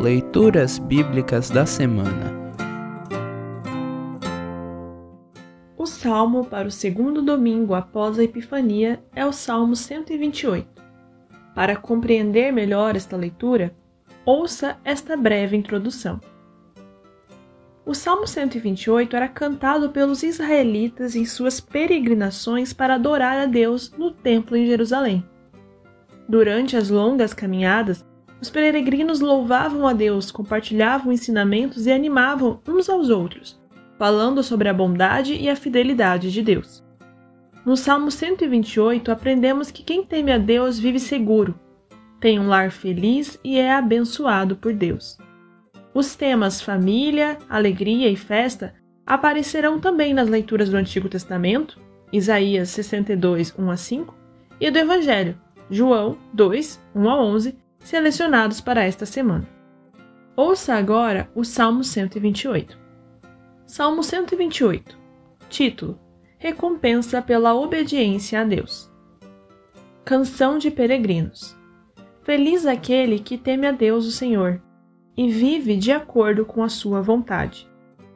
Leituras Bíblicas da Semana O salmo para o segundo domingo após a Epifania é o Salmo 128. Para compreender melhor esta leitura, ouça esta breve introdução. O Salmo 128 era cantado pelos israelitas em suas peregrinações para adorar a Deus no templo em Jerusalém. Durante as longas caminhadas, os peregrinos louvavam a Deus, compartilhavam ensinamentos e animavam uns aos outros, falando sobre a bondade e a fidelidade de Deus. No Salmo 128, aprendemos que quem teme a Deus vive seguro, tem um lar feliz e é abençoado por Deus. Os temas família, alegria e festa aparecerão também nas leituras do Antigo Testamento, Isaías 62, 1 a 5, e do Evangelho, João 2, 1 a 11, selecionados para esta semana. Ouça agora o Salmo 128. Salmo 128. Título: Recompensa pela obediência a Deus. Canção de Peregrinos. Feliz aquele que teme a Deus, o Senhor, e vive de acordo com a sua vontade.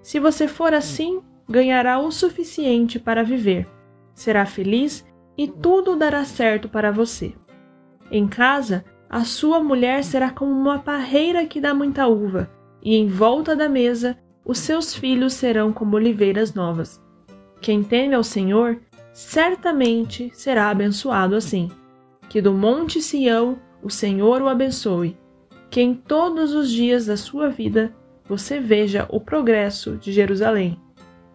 Se você for assim, ganhará o suficiente para viver, será feliz e tudo dará certo para você. Em casa, a sua mulher será como uma parreira que dá muita uva, e em volta da mesa, os seus filhos serão como oliveiras novas. Quem teme ao Senhor, certamente será abençoado assim. Que do monte Sião o Senhor o abençoe. Que em todos os dias da sua vida você veja o progresso de Jerusalém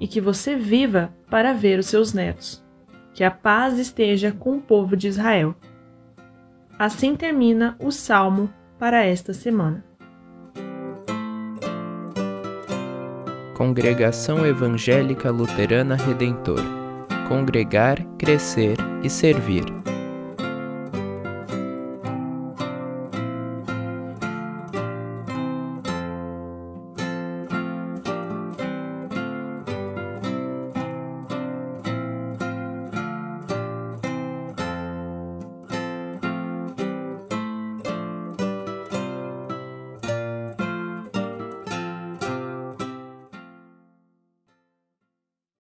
e que você viva para ver os seus netos. Que a paz esteja com o povo de Israel. Assim termina o salmo para esta semana. Congregação Evangélica Luterana Redentor Congregar, Crescer e Servir.